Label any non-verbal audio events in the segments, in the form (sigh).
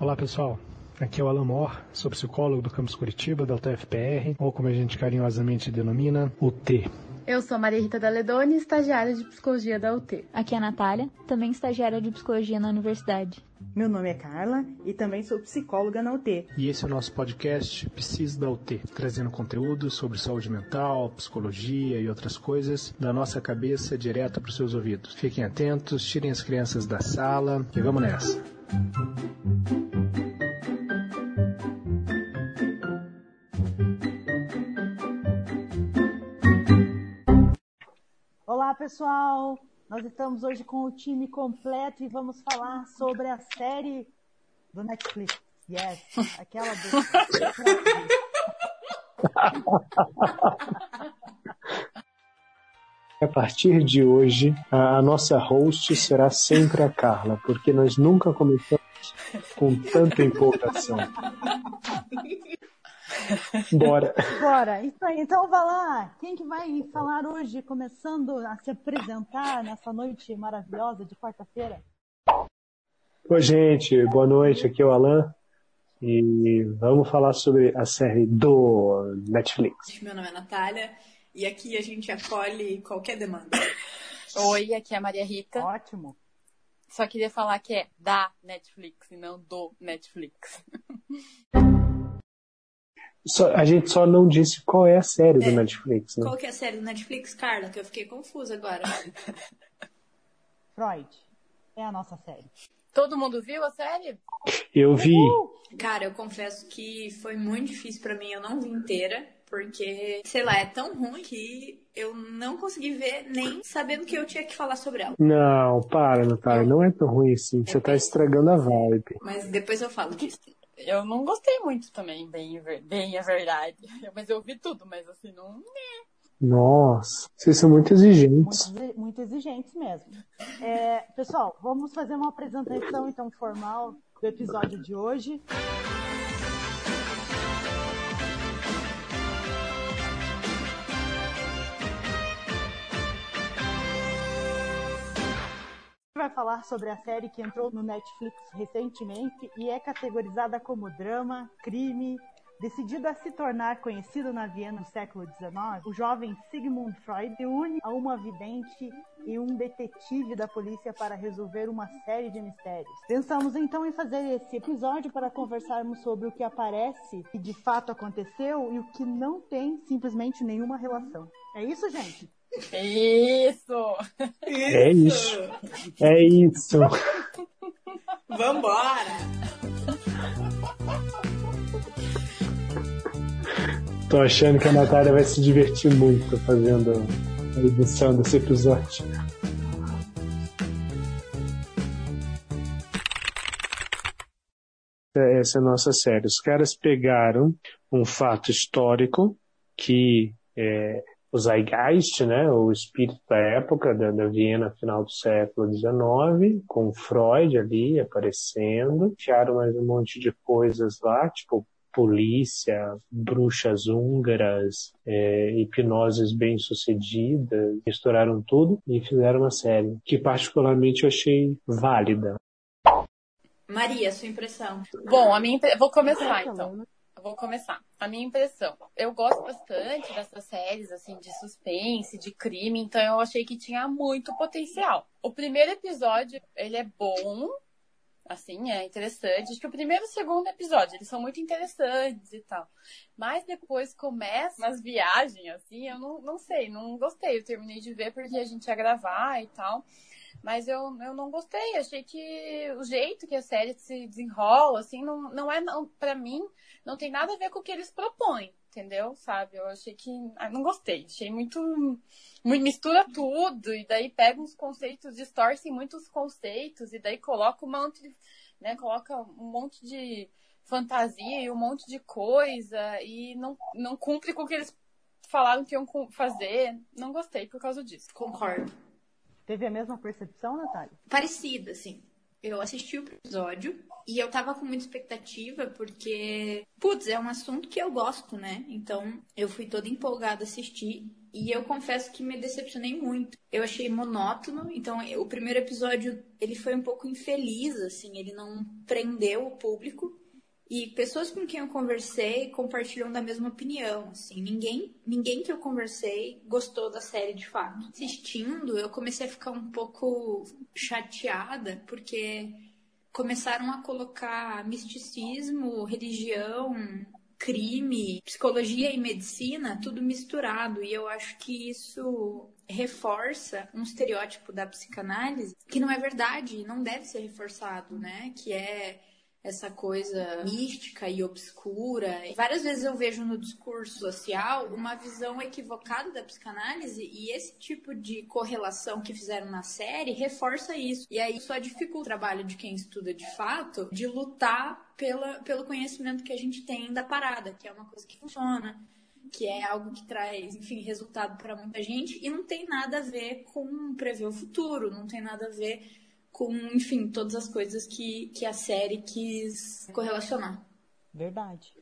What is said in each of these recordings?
Olá pessoal, aqui é o Alan Mor, sou psicólogo do campus Curitiba, da UTFPR, ou como a gente carinhosamente denomina, UT. Eu sou Maria Rita Daledoni, estagiária de psicologia da UT. Aqui é a Natália, também estagiária de psicologia na universidade. Meu nome é Carla e também sou psicóloga na UT. E esse é o nosso podcast Psis da UT, trazendo conteúdo sobre saúde mental, psicologia e outras coisas da nossa cabeça direto para os seus ouvidos. Fiquem atentos, tirem as crianças da sala e vamos nessa. Olá, pessoal! Nós estamos hoje com o time completo e vamos falar sobre a série do Netflix. Yes, aquela do. (laughs) A partir de hoje, a nossa host será sempre a Carla, porque nós nunca começamos com tanta empolgação. Bora. Bora. Isso aí. Então vai lá. Quem que vai falar hoje, começando a se apresentar nessa noite maravilhosa de quarta-feira? Oi, gente. Boa noite. Aqui é o Alan. E vamos falar sobre a série do Netflix. Meu nome é Natália e aqui a gente acolhe qualquer demanda. Oi, aqui é a Maria Rita. Ótimo. Só queria falar que é da Netflix e não do Netflix. Só, a gente só não disse qual é a série é. do Netflix, né? Qual que é a série do Netflix, Carla? Que eu fiquei confusa agora. (laughs) Freud. É a nossa série. Todo mundo viu a série? Eu vi. Cara, eu confesso que foi muito difícil para mim. Eu não vi inteira, porque, sei lá, é tão ruim que eu não consegui ver nem sabendo que eu tinha que falar sobre ela. Não, para, Natália. Não é tão ruim assim. Você é tá estragando a vibe. Mas depois eu falo disso. Eu não gostei muito também, bem, bem a verdade. (laughs) Mas eu vi tudo, mas assim, não. Nossa, vocês são muito exigentes. Muito, muito exigentes mesmo. É, pessoal, vamos fazer uma apresentação então formal do episódio de hoje. Vai falar sobre a série que entrou no Netflix recentemente e é categorizada como drama, crime. Decidido a se tornar conhecido na Viena no século XIX, o jovem Sigmund Freud se une a uma vidente e um detetive da polícia para resolver uma série de mistérios. Pensamos então em fazer esse episódio para conversarmos sobre o que aparece e de fato aconteceu e o que não tem simplesmente nenhuma relação. É isso, gente? Isso! É isso! (laughs) É isso! Vambora! Tô achando que a Natália vai se divertir muito fazendo a edição desse episódio. Essa é a nossa série. Os caras pegaram um fato histórico que é, o Zeitgeist, né, o espírito da época da, da Viena, final do século XIX, com Freud ali aparecendo, tiraram mais um monte de coisas lá, tipo polícia, bruxas húngaras, é, hipnoses bem-sucedidas, misturaram tudo e fizeram uma série que particularmente eu achei válida. Maria, sua impressão? Bom, a minha vou começar então. Vou começar. A minha impressão. Eu gosto bastante dessas séries, assim, de suspense, de crime, então eu achei que tinha muito potencial. O primeiro episódio, ele é bom, assim, é interessante. Acho que o primeiro e o segundo episódio, eles são muito interessantes e tal. Mas depois começa umas viagens, assim, eu não, não sei, não gostei. Eu terminei de ver porque a gente ia gravar e tal. Mas eu, eu não gostei, achei que o jeito que a série se desenrola, assim, não, não é, não, pra mim, não tem nada a ver com o que eles propõem, entendeu? Sabe? Eu achei que. Ah, não gostei, achei muito, muito. Mistura tudo, e daí pega uns conceitos, distorcem muitos conceitos, e daí coloca um monte de. Né, coloca um monte de fantasia e um monte de coisa, e não, não cumpre com o que eles falaram que iam fazer. Não gostei por causa disso. Concordo. Teve a mesma percepção, Natália? Parecida, assim. Eu assisti o episódio e eu tava com muita expectativa porque, putz, é um assunto que eu gosto, né? Então eu fui toda empolgada assistir E eu confesso que me decepcionei muito. Eu achei monótono, então o primeiro episódio ele foi um pouco infeliz, assim, ele não prendeu o público. E pessoas com quem eu conversei compartilham da mesma opinião, assim, ninguém, ninguém que eu conversei gostou da série de fato. Assistindo, eu comecei a ficar um pouco chateada, porque começaram a colocar misticismo, religião, crime, psicologia e medicina, tudo misturado. E eu acho que isso reforça um estereótipo da psicanálise que não é verdade, não deve ser reforçado, né? Que é essa coisa mística e obscura. Várias vezes eu vejo no discurso social uma visão equivocada da psicanálise e esse tipo de correlação que fizeram na série reforça isso. E aí só dificulta o trabalho de quem estuda de fato de lutar pela, pelo conhecimento que a gente tem da parada, que é uma coisa que funciona que é algo que traz, enfim, resultado para muita gente e não tem nada a ver com prever o futuro, não tem nada a ver com, enfim, todas as coisas que, que a série quis correlacionar. Verdade.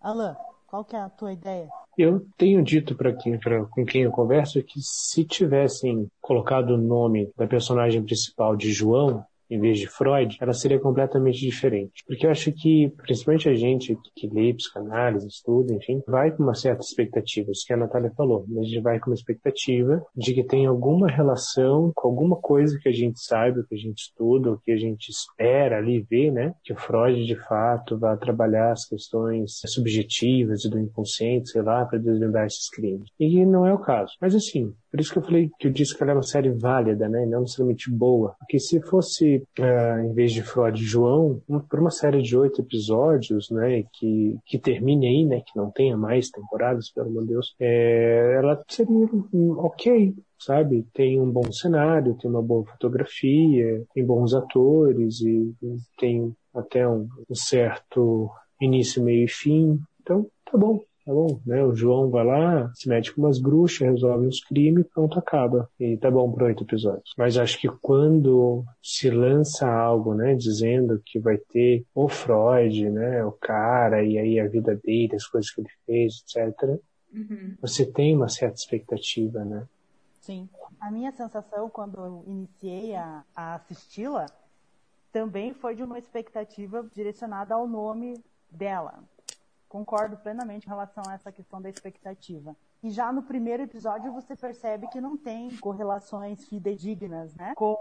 Alan, qual que é a tua ideia? Eu tenho dito para quem, pra, com quem eu converso que se tivessem colocado o nome da personagem principal de João, em vez de Freud, ela seria completamente diferente. Porque eu acho que, principalmente a gente que lê psicanálise, estuda, enfim, vai com uma certa expectativa, isso que a Natália falou, a gente vai com uma expectativa de que tem alguma relação com alguma coisa que a gente sabe, que a gente estuda, o que a gente espera ali ver, né? Que o Freud, de fato, vai trabalhar as questões subjetivas e do inconsciente, sei lá, para desvendar esses crimes. E não é o caso. Mas assim, por isso que eu falei que eu disse que ela é uma série válida, né? Não necessariamente boa. Porque se fosse, uh, em vez de Freud João, por uma série de oito episódios, né? Que, que termine aí, né? Que não tenha mais temporadas, pelo amor de Deus. É, ela seria ok, sabe? Tem um bom cenário, tem uma boa fotografia, tem bons atores e tem até um, um certo início, meio e fim. Então, tá bom tá bom, né? O João vai lá, se mete com umas bruxas, resolve uns crimes, pronto, acaba. E tá bom por oito episódios. Mas acho que quando se lança algo, né, dizendo que vai ter o Freud, né, o cara, e aí a vida dele, as coisas que ele fez, etc., uhum. você tem uma certa expectativa, né? Sim. A minha sensação quando eu iniciei a, a assisti-la também foi de uma expectativa direcionada ao nome dela, concordo plenamente em relação a essa questão da expectativa. E já no primeiro episódio você percebe que não tem correlações fidedignas, né? Com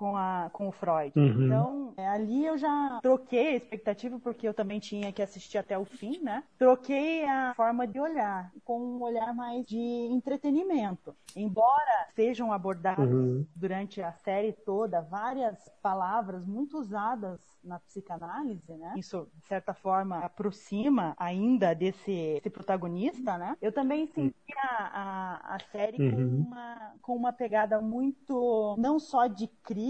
com, a, com o Freud. Uhum. Então, é, ali eu já troquei a expectativa, porque eu também tinha que assistir até o fim, né? Troquei a forma de olhar, com um olhar mais de entretenimento. Embora sejam abordadas uhum. durante a série toda várias palavras muito usadas na psicanálise, né? Isso, de certa forma, aproxima ainda desse, protagonista, né? Eu também senti a, a, a série uhum. com, uma, com uma pegada muito, não só de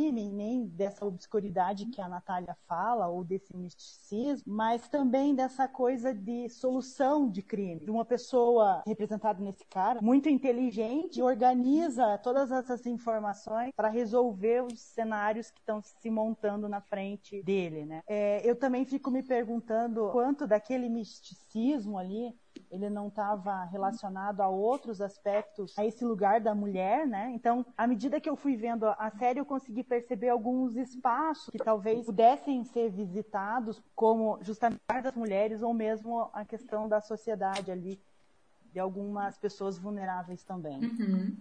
nem dessa obscuridade que a Natália fala, ou desse misticismo, mas também dessa coisa de solução de crime. De uma pessoa representada nesse cara, muito inteligente, organiza todas essas informações para resolver os cenários que estão se montando na frente dele dele, né? É, eu também fico me perguntando quanto daquele misticismo ali ele não estava relacionado a outros aspectos, a esse lugar da mulher, né? Então, à medida que eu fui vendo a série, eu consegui perceber alguns espaços que talvez pudessem ser visitados, como justamente das mulheres ou mesmo a questão da sociedade ali, de algumas pessoas vulneráveis também. Uhum.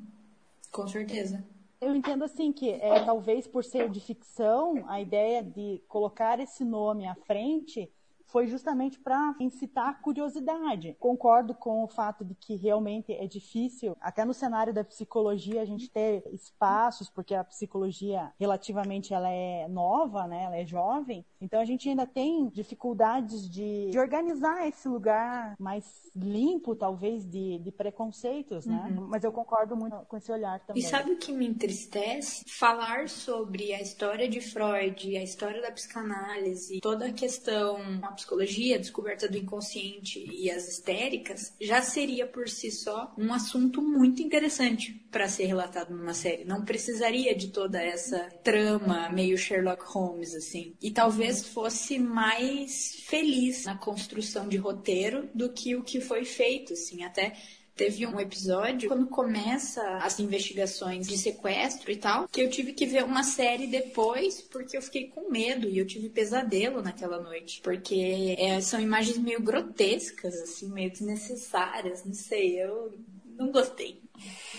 Com certeza. Eu entendo assim que é, talvez por ser de ficção, a ideia de colocar esse nome à frente foi justamente para incitar curiosidade. Concordo com o fato de que realmente é difícil, até no cenário da psicologia, a gente ter espaços, porque a psicologia relativamente ela é nova, né? Ela é jovem. Então a gente ainda tem dificuldades de, de organizar esse lugar mais limpo, talvez, de, de preconceitos, né? Uhum. Mas eu concordo muito com esse olhar também. E sabe o que me entristece? Falar sobre a história de Freud, a história da psicanálise, toda a questão psicologia, a descoberta do inconsciente e as histéricas, já seria por si só um assunto muito interessante para ser relatado numa série. Não precisaria de toda essa trama meio Sherlock Holmes, assim. E talvez fosse mais feliz na construção de roteiro do que o que foi feito, assim. Até Teve um episódio, quando começa as investigações de sequestro e tal, que eu tive que ver uma série depois, porque eu fiquei com medo e eu tive pesadelo naquela noite. Porque é, são imagens meio grotescas, assim, meio desnecessárias, não sei, eu não gostei.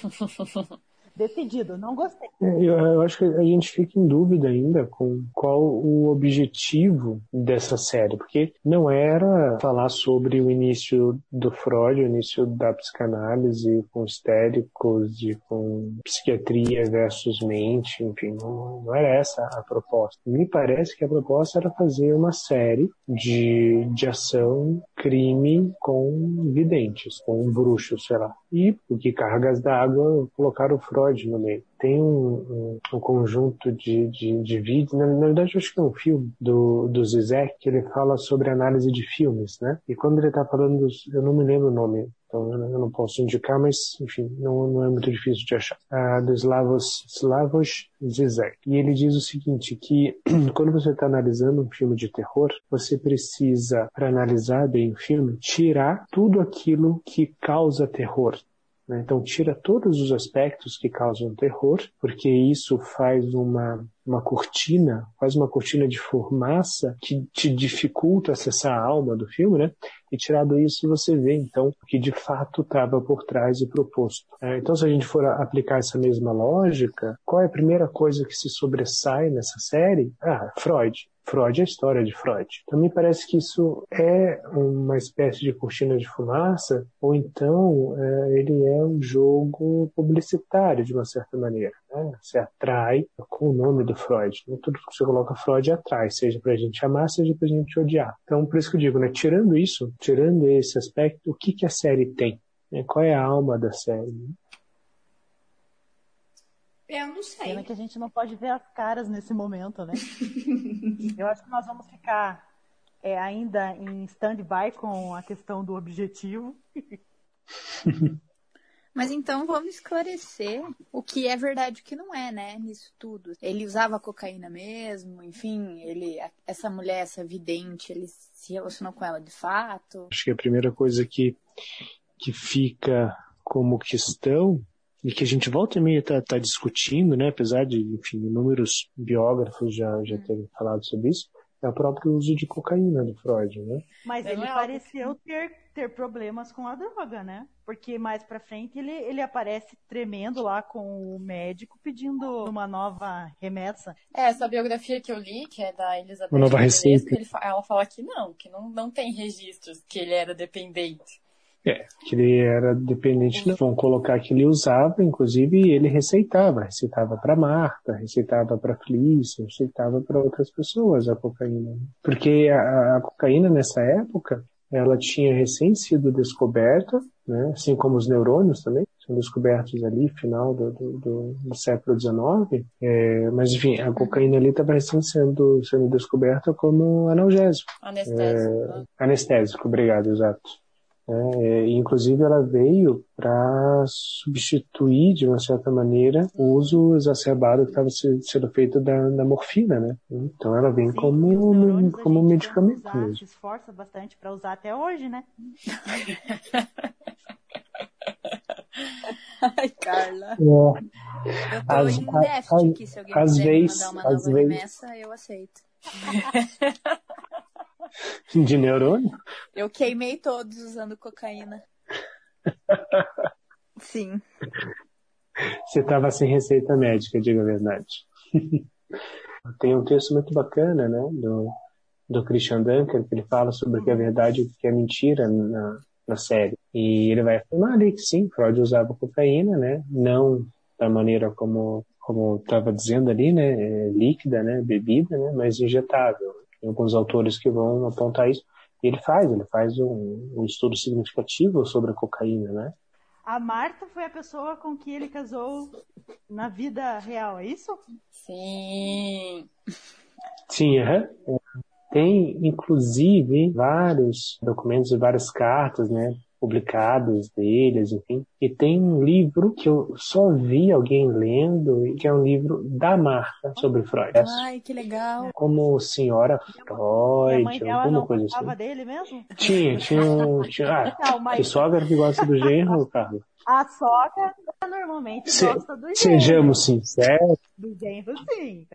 (laughs) decidido, não gostei. É, eu, eu, acho que a gente fica em dúvida ainda com qual o objetivo dessa série, porque não era falar sobre o início do Freud, o início da psicanálise com histéricos e com psiquiatria versus mente, enfim, não, não era essa a proposta. Me parece que a proposta era fazer uma série de, de ação, crime com videntes, com bruxos, sei lá. E, porque cargas d'água, colocaram o Freud no meio. Tem um, um, um conjunto de, de, de vídeos, na, na, verdade acho que é um filme do, do Zizek, que ele fala sobre análise de filmes, né? E quando ele está falando, eu não me lembro o nome, então eu não posso indicar, mas enfim, não, não é muito difícil de achar. Ah, do Slavos, Slavos Zizek. E ele diz o seguinte, que (clears throat) quando você está analisando um filme de terror, você precisa, para analisar bem o filme, tirar tudo aquilo que causa terror né? Então, tira todos os aspectos que causam terror, porque isso faz uma, uma cortina, faz uma cortina de fumaça que te dificulta acessar a alma do filme, né? E tirado isso, você vê, então, o que de fato estava por trás e proposto. É, então, se a gente for aplicar essa mesma lógica, qual é a primeira coisa que se sobressai nessa série? Ah, Freud. Freud a história de Freud. Então me parece que isso é uma espécie de cortina de fumaça, ou então é, ele é um jogo publicitário de uma certa maneira. Né? Você atrai com o nome do Freud. Né? Tudo que você coloca Freud atrai, seja para a gente amar, seja para a gente odiar. Então por isso que eu digo, né? tirando isso, tirando esse aspecto, o que, que a série tem? Né? Qual é a alma da série? Eu não sei. Pena que a gente não pode ver as caras nesse momento, né? (laughs) Eu acho que nós vamos ficar é, ainda em stand-by com a questão do objetivo. (laughs) Mas então vamos esclarecer o que é verdade e o que não é, né? Nisso tudo. Ele usava cocaína mesmo, enfim, ele, essa mulher, essa vidente, ele se relacionou com ela de fato. Acho que a primeira coisa que, que fica como questão e que a gente volta e meia tá, tá discutindo, né, apesar de, enfim, inúmeros biógrafos já, já hum. terem falado sobre isso, é o próprio uso de cocaína do Freud, né? Mas ele é pareceu ter, ter problemas com a droga, né? Porque mais pra frente ele, ele aparece tremendo lá com o médico pedindo uma nova remessa. É, essa biografia que eu li, que é da Elizabeth uma nova receita. Ele, ela fala que não, que não, não tem registros que ele era dependente. É, que ele era dependente, não. vão colocar que ele usava, inclusive ele receitava, receitava para Marta, receitava para Felice, receitava para outras pessoas a cocaína. Porque a, a, cocaína nessa época, ela tinha recém sido descoberta, né, assim como os neurônios também, são descobertos ali, final do, do, do, do século XIX, é, mas enfim, a cocaína ali estava recém sendo, sendo descoberta como analgésico. Anestésico. É, né? anestésico, obrigado, exato. É, inclusive, ela veio para substituir, de uma certa maneira, o uso exacerbado que estava sendo feito da, da, morfina, né? Então, ela vem Sim, como, como um medicamento usar, mesmo. Se esforça bastante para usar até hoje, né? (laughs) Ai, Carla. É. Eu tô as, em déficit aqui, se alguém quiser vezes, mandar uma nova vezes... remessa, eu aceito. (laughs) (laughs) De neurônio? Eu queimei todos usando cocaína. (laughs) Sim. Você estava sem receita médica, diga a verdade. (laughs) Tem um texto muito bacana, né, do, do Christian Dunker, que ele fala sobre o que é verdade e o que é mentira na, na série. E ele vai afirmar ali que sim, Freud usava cocaína, né, não da maneira como como estava dizendo ali, né, é líquida, né, bebida, né, mas injetável. Tem alguns autores que vão apontar isso. E ele faz, ele faz um, um estudo significativo sobre a cocaína, né? A Marta foi a pessoa com que ele casou na vida real, é isso? Sim. Sim, é. Tem, inclusive, vários documentos e várias cartas, né? Publicados deles, enfim. E tem um livro que eu só vi alguém lendo, que é um livro da marca sobre Freud. Ai, que legal. Como Senhora Freud, mãe, alguma coisa assim. dele mesmo? Tinha, tinha um. (laughs) Tinha, ah, não, mas... que sogra que gosta do genro, (laughs) Carlos? A sogra normalmente Se, gosta do genro. Sejamos sinceros. Do genro, sim.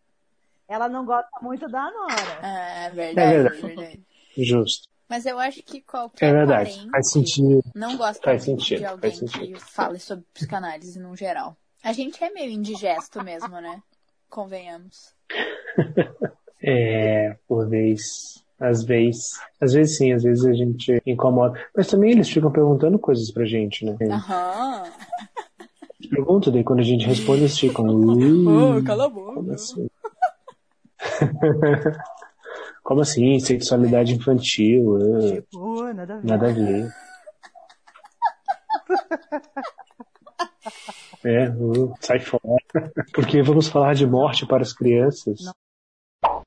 Ela não gosta muito da nora. Ah, é verdade, é verdade. verdade. Justo. Mas eu acho que qualquer é verdade. faz sentido. não gosta faz sentido. de alguém que fale sobre psicanálise no geral. A gente é meio indigesto mesmo, né? Convenhamos. (laughs) é, por vez. Às vezes. Às vezes sim, às vezes a gente incomoda. Mas também eles ficam perguntando coisas pra gente, né? Aham. Pergunta, daí quando a gente responde, eles ficam. (laughs) oh, cala a boca. Como assim? (laughs) Como assim? Sexualidade infantil? Tipo, nada a ver. Nada a ver. (laughs) é, uh, sai fora. Porque vamos falar de morte para as crianças. Não.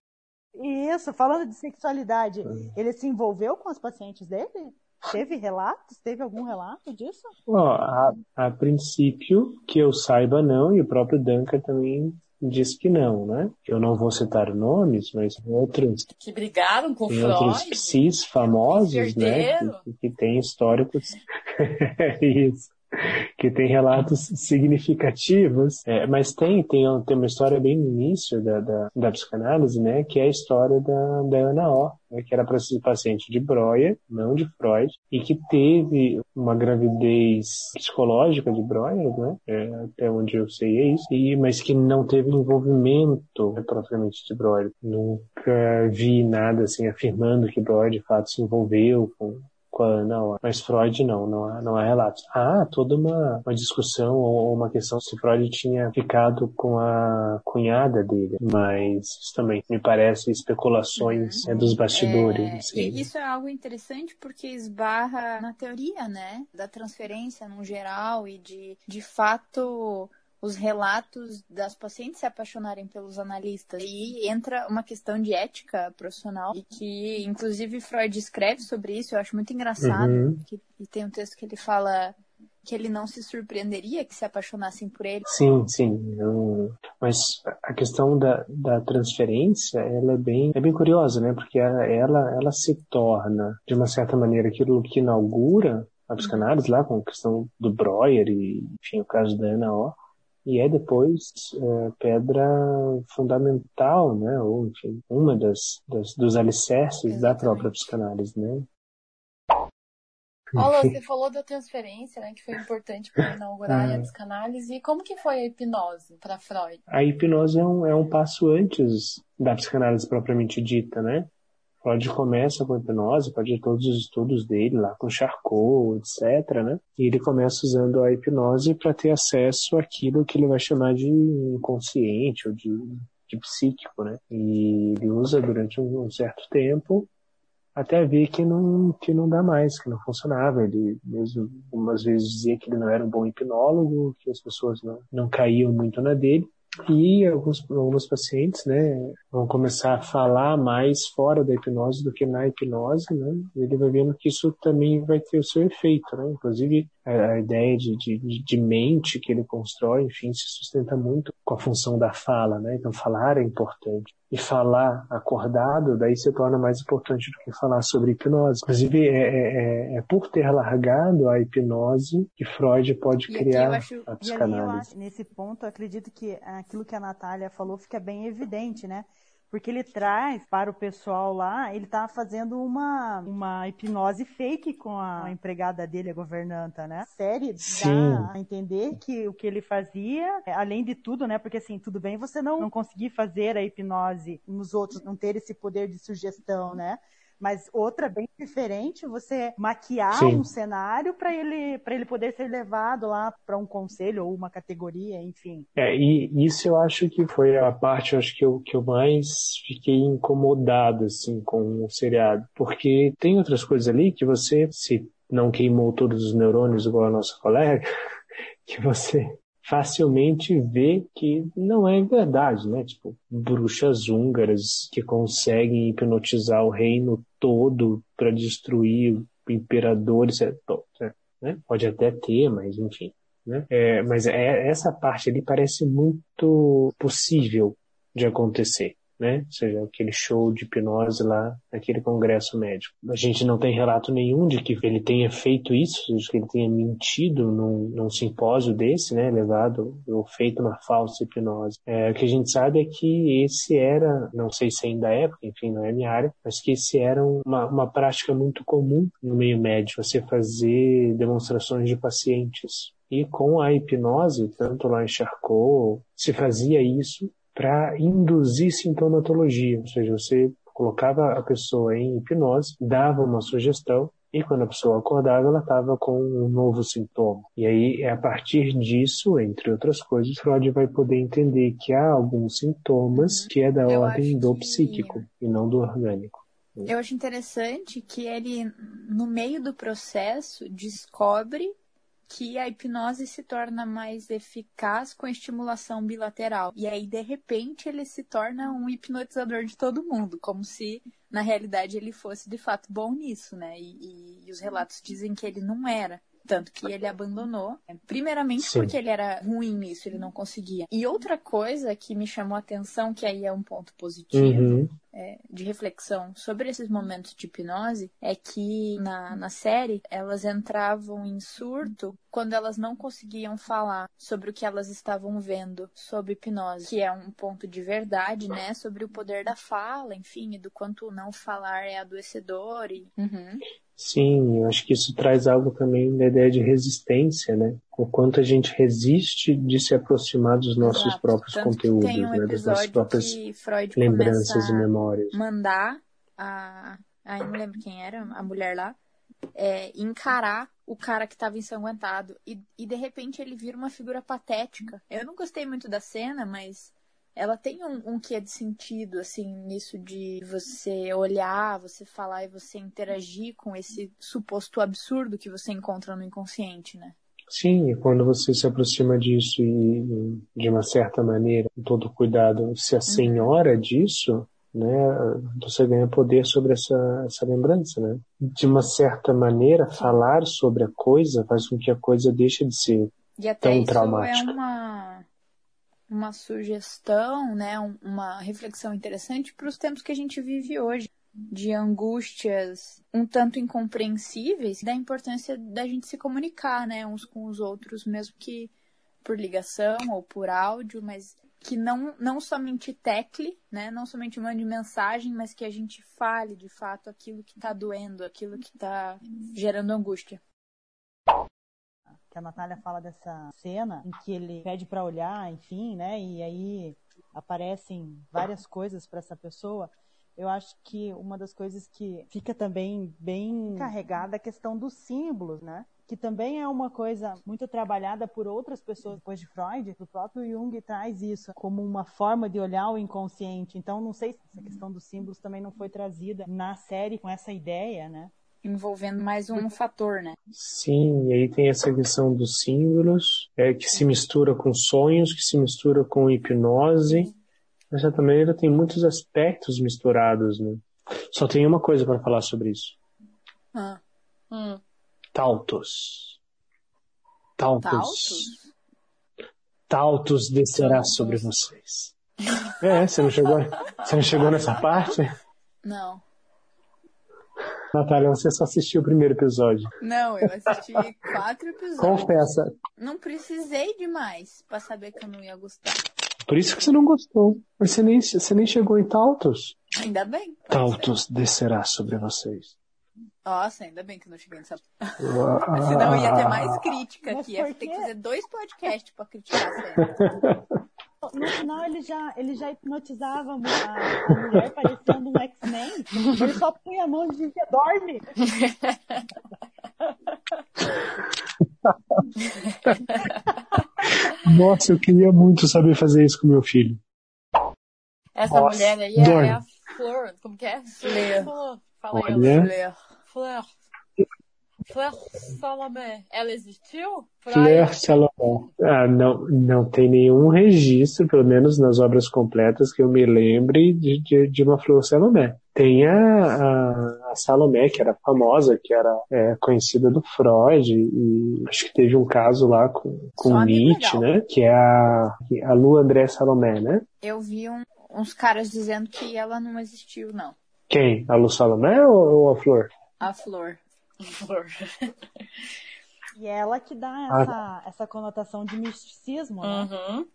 Isso, falando de sexualidade, hum. ele se envolveu com os pacientes dele? Teve relatos? Teve algum relato disso? Oh, a, a princípio, que eu saiba não, e o próprio Duncan também diz que não, né? Eu não vou citar nomes, mas outros que brigaram com Freud, outros psis famosos, né? Que, que têm históricos. (laughs) Isso (laughs) que tem relatos significativos, é, mas tem, tem, tem uma história bem no início da, da, da psicanálise, né, que é a história da, da Ana O, né, que era paciente de Breuer, não de Freud, e que teve uma gravidez psicológica de Breuer, né, é, até onde eu sei é isso, e, mas que não teve envolvimento né, propriamente de Breuer. Nunca vi nada assim afirmando que Breuer de fato se envolveu com com a Ana Mas Freud não, não há, não há relatos. Há toda uma, uma discussão ou uma questão se Freud tinha ficado com a cunhada dele, mas isso também me parece especulações uhum. é, dos bastidores. É, assim. Isso é algo interessante porque esbarra na teoria, né, da transferência no geral e de, de fato os relatos das pacientes se apaixonarem pelos analistas. E entra uma questão de ética profissional, e que inclusive Freud escreve sobre isso, eu acho muito engraçado. Uhum. Que, e tem um texto que ele fala que ele não se surpreenderia que se apaixonassem por ele. Sim, sim. Eu... Mas a questão da, da transferência, ela é bem, é bem curiosa, né? Porque ela, ela, ela se torna, de uma certa maneira, aquilo que inaugura a psicanálise lá, com a questão do Breuer e, enfim, o caso da Ana O e é depois é, pedra fundamental, né, ou enfim, uma das, das dos alicerces Exatamente. da própria psicanálise, né. Olá, você falou da transferência, né, que foi importante para inaugurar ah. a psicanálise. E como que foi a hipnose para Freud? A hipnose é um, é um passo antes da psicanálise propriamente dita, né? Freud começa com a hipnose, pode ir todos os estudos dele lá com Charcot, etc, né? E ele começa usando a hipnose para ter acesso àquilo que ele vai chamar de inconsciente ou de, de psíquico, né? E ele usa durante um, um certo tempo até ver que não, que não dá mais, que não funcionava. Ele mesmo algumas vezes dizia que ele não era um bom hipnólogo, que as pessoas não, não caíam muito na dele. E alguns, alguns pacientes, né, vão começar a falar mais fora da hipnose do que na hipnose, né? Ele vai vendo que isso também vai ter o seu efeito, né? Inclusive, a, ideia de, de, de, mente que ele constrói, enfim, se sustenta muito com a função da fala, né? Então, falar é importante. E falar acordado, daí se torna mais importante do que falar sobre hipnose. Inclusive, é, é, é, é por ter largado a hipnose que Freud pode e criar acho, a psicanálise. Acho, nesse ponto, acredito que aquilo que a Natália falou fica bem evidente, né? Porque ele traz para o pessoal lá, ele tá fazendo uma, uma hipnose fake com a empregada dele, a governanta, né? Série Sim. dá a entender que o que ele fazia, além de tudo, né? Porque assim, tudo bem você não, não conseguir fazer a hipnose nos outros, não ter esse poder de sugestão, né? Mas outra bem diferente, você maquiar Sim. um cenário para ele para ele poder ser levado lá para um conselho ou uma categoria, enfim. É, e isso eu acho que foi a parte acho que eu, que eu mais fiquei incomodado assim com o seriado, porque tem outras coisas ali que você se não queimou todos os neurônios igual a nossa colega, (laughs) que você facilmente vê que não é verdade, né? Tipo, bruxas húngaras que conseguem hipnotizar o reino todo para destruir o imperador, isso é, é, né? Pode até ter, mas enfim. Né? É, mas é, essa parte ali parece muito possível de acontecer né? Ou seja, aquele show de hipnose lá, aquele congresso médico. A gente não tem relato nenhum de que ele tenha feito isso, seja, que ele tenha mentido num, num simpósio desse, né? Levado ou feito uma falsa hipnose. É, o que a gente sabe é que esse era, não sei se ainda é, porque enfim, não é minha área, mas que esse era uma, uma prática muito comum no meio médico, você fazer demonstrações de pacientes. E com a hipnose, tanto lá em Charcot, se fazia isso para induzir sintomatologia, ou seja, você colocava a pessoa em hipnose, dava uma sugestão e quando a pessoa acordava, ela estava com um novo sintoma. E aí, é a partir disso, entre outras coisas, Freud vai poder entender que há alguns sintomas uhum. que é da Eu ordem do que... psíquico e não do orgânico. Eu acho interessante que ele, no meio do processo, descobre que a hipnose se torna mais eficaz com a estimulação bilateral. E aí, de repente, ele se torna um hipnotizador de todo mundo, como se, na realidade, ele fosse de fato bom nisso, né? E, e, e os relatos dizem que ele não era. Tanto que ele abandonou. Primeiramente Sim. porque ele era ruim nisso, ele não conseguia. E outra coisa que me chamou a atenção, que aí é um ponto positivo, uhum. é, de reflexão sobre esses momentos de hipnose, é que na, na série elas entravam em surto quando elas não conseguiam falar sobre o que elas estavam vendo sob hipnose, que é um ponto de verdade, né? Sobre o poder da fala, enfim, e do quanto não falar é adoecedor. E... Uhum. Sim, eu acho que isso traz algo também da ideia de resistência, né? O quanto a gente resiste de se aproximar dos nossos Exato. próprios Tanto conteúdos, um né? Das nossas próprias lembranças e memórias. Mandar a. Ai, não lembro quem era, a mulher lá, é, encarar o cara que estava ensanguentado. E, e de repente ele vira uma figura patética. Eu não gostei muito da cena, mas ela tem um, um é de sentido, assim, nisso de você olhar, você falar e você interagir com esse suposto absurdo que você encontra no inconsciente, né? Sim, e quando você se aproxima disso e, de uma certa maneira, com todo cuidado, se assenhora uhum. disso, né, você ganha poder sobre essa, essa lembrança, né? De uma certa maneira, falar sobre a coisa faz com que a coisa deixe de ser e até tão isso traumática. É uma uma sugestão, né, uma reflexão interessante para os tempos que a gente vive hoje, de angústias um tanto incompreensíveis, da importância da gente se comunicar, né, uns com os outros, mesmo que por ligação ou por áudio, mas que não, não somente tecle, né, não somente mande mensagem, mas que a gente fale de fato aquilo que está doendo, aquilo que está gerando angústia que a Natália fala dessa cena em que ele pede para olhar, enfim, né? E aí aparecem várias coisas para essa pessoa. Eu acho que uma das coisas que fica também bem carregada é a questão dos símbolos, né? que também é uma coisa muito trabalhada por outras pessoas depois de Freud. O próprio Jung traz isso como uma forma de olhar o inconsciente. Então, não sei se essa questão dos símbolos também não foi trazida na série com essa ideia, né? Envolvendo mais um fator, né? Sim, e aí tem essa questão dos símbolos, é, que se mistura com sonhos, que se mistura com hipnose. Mas certa maneira tem muitos aspectos misturados, né? Só tem uma coisa para falar sobre isso. Ah. Hum. Tautos. Tautos. Tautos? Tautos descerá Tautos. sobre vocês. É, você não chegou, você não chegou nessa (laughs) parte? Não. Natália, você só assistiu o primeiro episódio. Não, eu assisti (laughs) quatro episódios. Confessa. Não precisei demais pra saber que eu não ia gostar. Por isso que você não gostou. Mas você nem, você nem chegou em Tautos. Ainda bem. Tautos descerá sobre vocês. Nossa, ainda bem que eu não cheguei nessa. (laughs) Senão ia ter mais crítica aqui. Ia ter que fazer dois podcasts pra criticar a série. (laughs) No final ele já, ele já hipnotizava a, mulher parecendo um X-Men. Ele só põe a mão e dizia, dorme! Nossa, eu queria muito saber fazer isso com meu filho. Essa Nossa, mulher aí é, é, a Flor, como que é? Fleur. Fala aí, Fleur. Fleur. Fleur Salomé, ela existiu? Fleur Salomé. Ah, não, não tem nenhum registro, pelo menos nas obras completas, que eu me lembre de, de, de uma Fleur Salomé. Tem a, a, a Salomé, que era famosa, que era é, conhecida do Freud, e acho que teve um caso lá com, com Nietzsche, né? Que é a, a Lu André Salomé, né? Eu vi um, uns caras dizendo que ela não existiu, não. Quem? A Lu Salomé ou, ou a Flor? A Flor. Flor. E ela que dá ah. essa, essa conotação de misticismo, né? Uhum.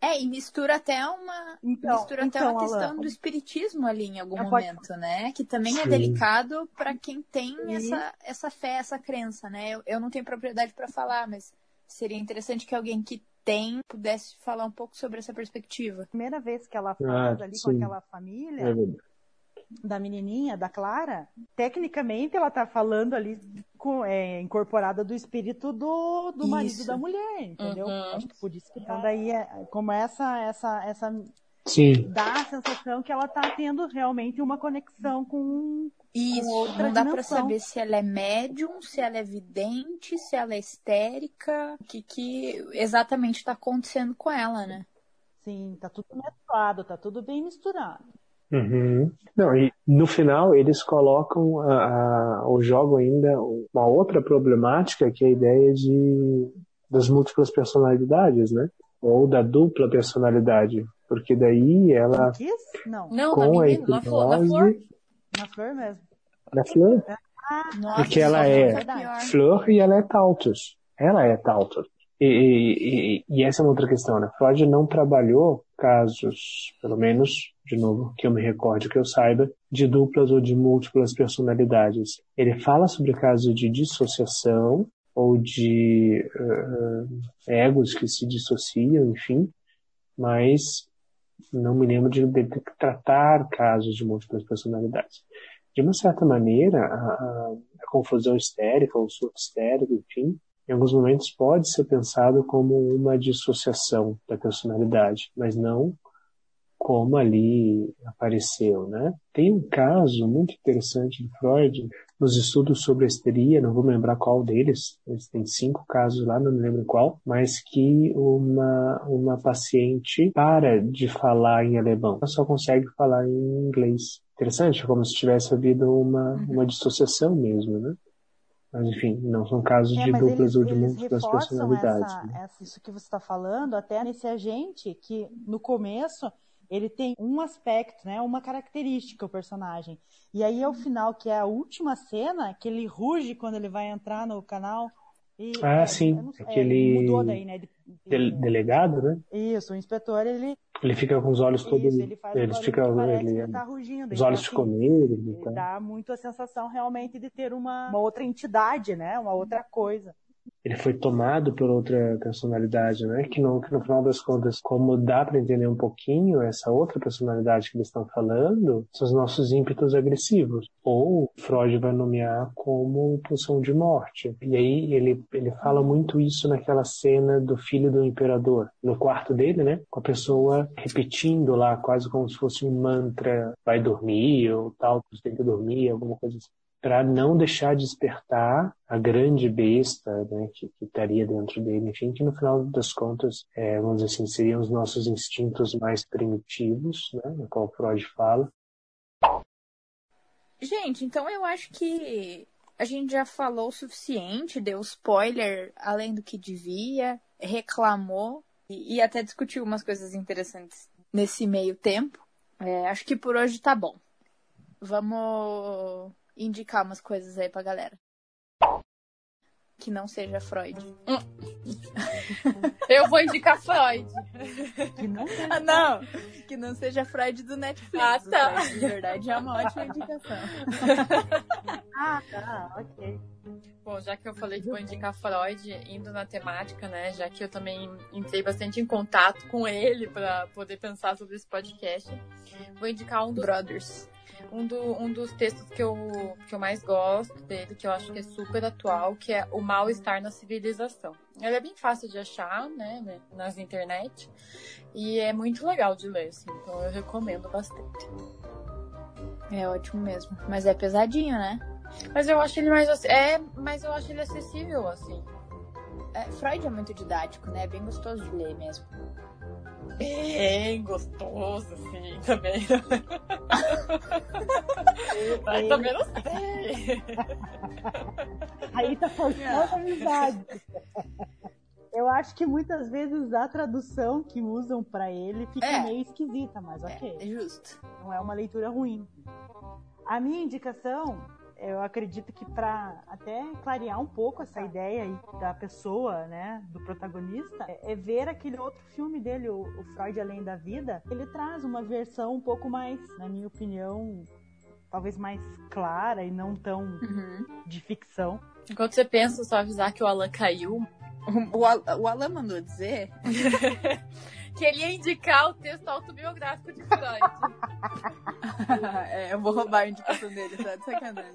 É, e mistura até uma então, mistura então, até uma questão Alan, do espiritismo ali em algum momento, pode... né? Que também é Sim. é delicado para quem tem essa, essa fé, essa crença, né? Eu, eu não tenho propriedade para falar, mas seria interessante que alguém que tem pudesse falar um pouco sobre essa perspectiva. Primeira vez que ela fala ah, ali sim. com aquela família, é da menininha, da Clara, tecnicamente ela tá falando ali com, é, incorporada do espírito do, do marido da mulher, entendeu? Uhum. Acho que por isso que então daí é, como essa essa essa Sim. dá a sensação que ela tá tendo realmente uma conexão com isso, não dá para saber se ela é médium, se ela é vidente, se ela é histérica, o que, que exatamente está acontecendo com ela, né? Sim, tá tudo mesclado, tá tudo bem misturado. Uhum. Não, e no final eles colocam a, a, ou jogam ainda uma outra problemática que é a ideia de das múltiplas personalidades, né? Ou da dupla personalidade, porque daí ela não, não com a hipnose, na flor, na flor, na flor mesmo. Na flor? Ah, porque ela é, é flor e ela é Tautus. Ela é Tautus. E, e, e, essa é uma outra questão, né? Freud não trabalhou casos, pelo menos, de novo, que eu me recorde, que eu saiba, de duplas ou de múltiplas personalidades. Ele fala sobre casos de dissociação ou de uh, egos que se dissociam, enfim, mas não me lembro de, de, tratar casos de múltiplas personalidades. De uma certa maneira, a, a, a confusão histérica, ou surto histérico, enfim, em alguns momentos pode ser pensado como uma dissociação da personalidade, mas não como ali apareceu, né? Tem um caso muito interessante de Freud nos estudos sobre a histeria, não vou lembrar qual deles, tem cinco casos lá, não me lembro qual, mas que uma, uma paciente para de falar em alemão, ela só consegue falar em inglês. Interessante, como se tivesse havido uma, uma dissociação mesmo, né? Mas, enfim, não são casos é, de duplas eles, ou de múltiplas personalidades. Essa, né? essa, isso que você está falando, até nesse agente, que no começo ele tem um aspecto, né, uma característica, o personagem. E aí, ao final, que é a última cena, que ele ruge quando ele vai entrar no canal. E, ah, é, sim. Não, Aquele mudou daí, né? De, de, delegado, né? Isso, o inspetor, ele... Ele fica com os olhos todos... Isso, ele faz ele fica, ele, tá rugindo. Os olhos então, ficam negros. Ele então. dá muito a sensação, realmente, de ter uma, uma outra entidade, né? Uma outra coisa ele foi tomado por outra personalidade, né? Que no, que no final das contas, como dá para entender um pouquinho essa outra personalidade que eles estão falando, são os nossos ímpetos agressivos. Ou Freud vai nomear como pulsão de morte. E aí ele, ele fala muito isso naquela cena do filho do imperador, no quarto dele, né? Com a pessoa repetindo lá, quase como se fosse um mantra, vai dormir ou tal, você tem que dormir, alguma coisa assim para não deixar despertar a grande besta né, que, estaria dentro dele, enfim, que no final das contas, é, vamos dizer assim, seriam os nossos instintos mais primitivos, né, no qual Freud fala. Gente, então eu acho que a gente já falou o suficiente, deu spoiler além do que devia, reclamou e, e até discutiu umas coisas interessantes nesse meio tempo. É, acho que por hoje tá bom. Vamos indicar umas coisas aí pra galera. Que não seja Freud. Eu vou indicar Freud. Que não, ah, não, que não seja Freud do Netflix. Ah, tá. de verdade é uma ótima indicação. (laughs) ah, tá, ok. Bom, já que eu falei que vou indicar Freud, indo na temática, né? Já que eu também entrei bastante em contato com ele para poder pensar sobre esse podcast, vou indicar um dos Brothers um, do, um dos textos que eu, que eu mais gosto dele, que eu acho que é super atual, que é O Mal-Estar na Civilização. Ele é bem fácil de achar, né, né, nas internet, e é muito legal de ler, assim, então eu recomendo bastante. É ótimo mesmo, mas é pesadinho, né? Mas eu acho ele mais é, mas eu acho ele acessível assim. É, Freud é muito didático, né? É bem gostoso de ler mesmo. Bem gostoso, assim, também. (laughs) Mas também não sei. Aí tá forçando a amizade. Eu acho que muitas vezes a tradução que usam para ele fica é. meio esquisita, mas ok. É, é justo. Não é uma leitura ruim. A minha indicação eu acredito que para até clarear um pouco essa ideia aí da pessoa, né, do protagonista, é, é ver aquele outro filme dele, o, o, Freud Além da Vida. Ele traz uma versão um pouco mais, na minha opinião, talvez mais clara e não tão uhum. de ficção. Enquanto você pensa, só avisar que o Alan caiu. O, o Alan mandou dizer (laughs) que ele ia indicar o texto autobiográfico de Freud. (laughs) é, eu vou roubar a indicação dele, tá de sacanagem.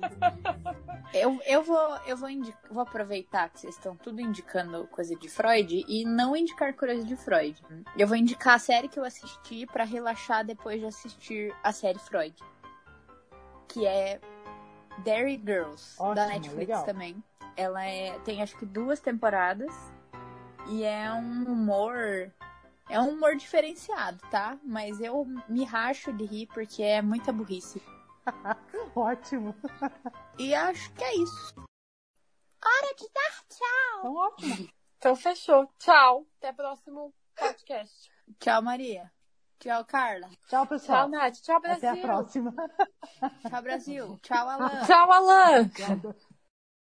Eu, eu, vou, eu vou, vou aproveitar que vocês estão tudo indicando coisa de Freud e não indicar coisa de Freud. Eu vou indicar a série que eu assisti para relaxar depois de assistir a série Freud. Que é Dairy Girls, Ótimo, da Netflix legal. também. Ela é, tem acho que duas temporadas e é um humor é um humor diferenciado, tá? Mas eu me racho de rir porque é muita burrice. (laughs) ótimo. E acho que é isso. Hora de dar tchau. Então, ótimo. Então fechou. Tchau. Até o próximo podcast. Tchau, Maria. Tchau, Carla. Tchau, pessoal. Tchau, Nath. Tchau, Brasil. Até a próxima. Tchau, Brasil. Tchau, Alan. Tchau, Alan.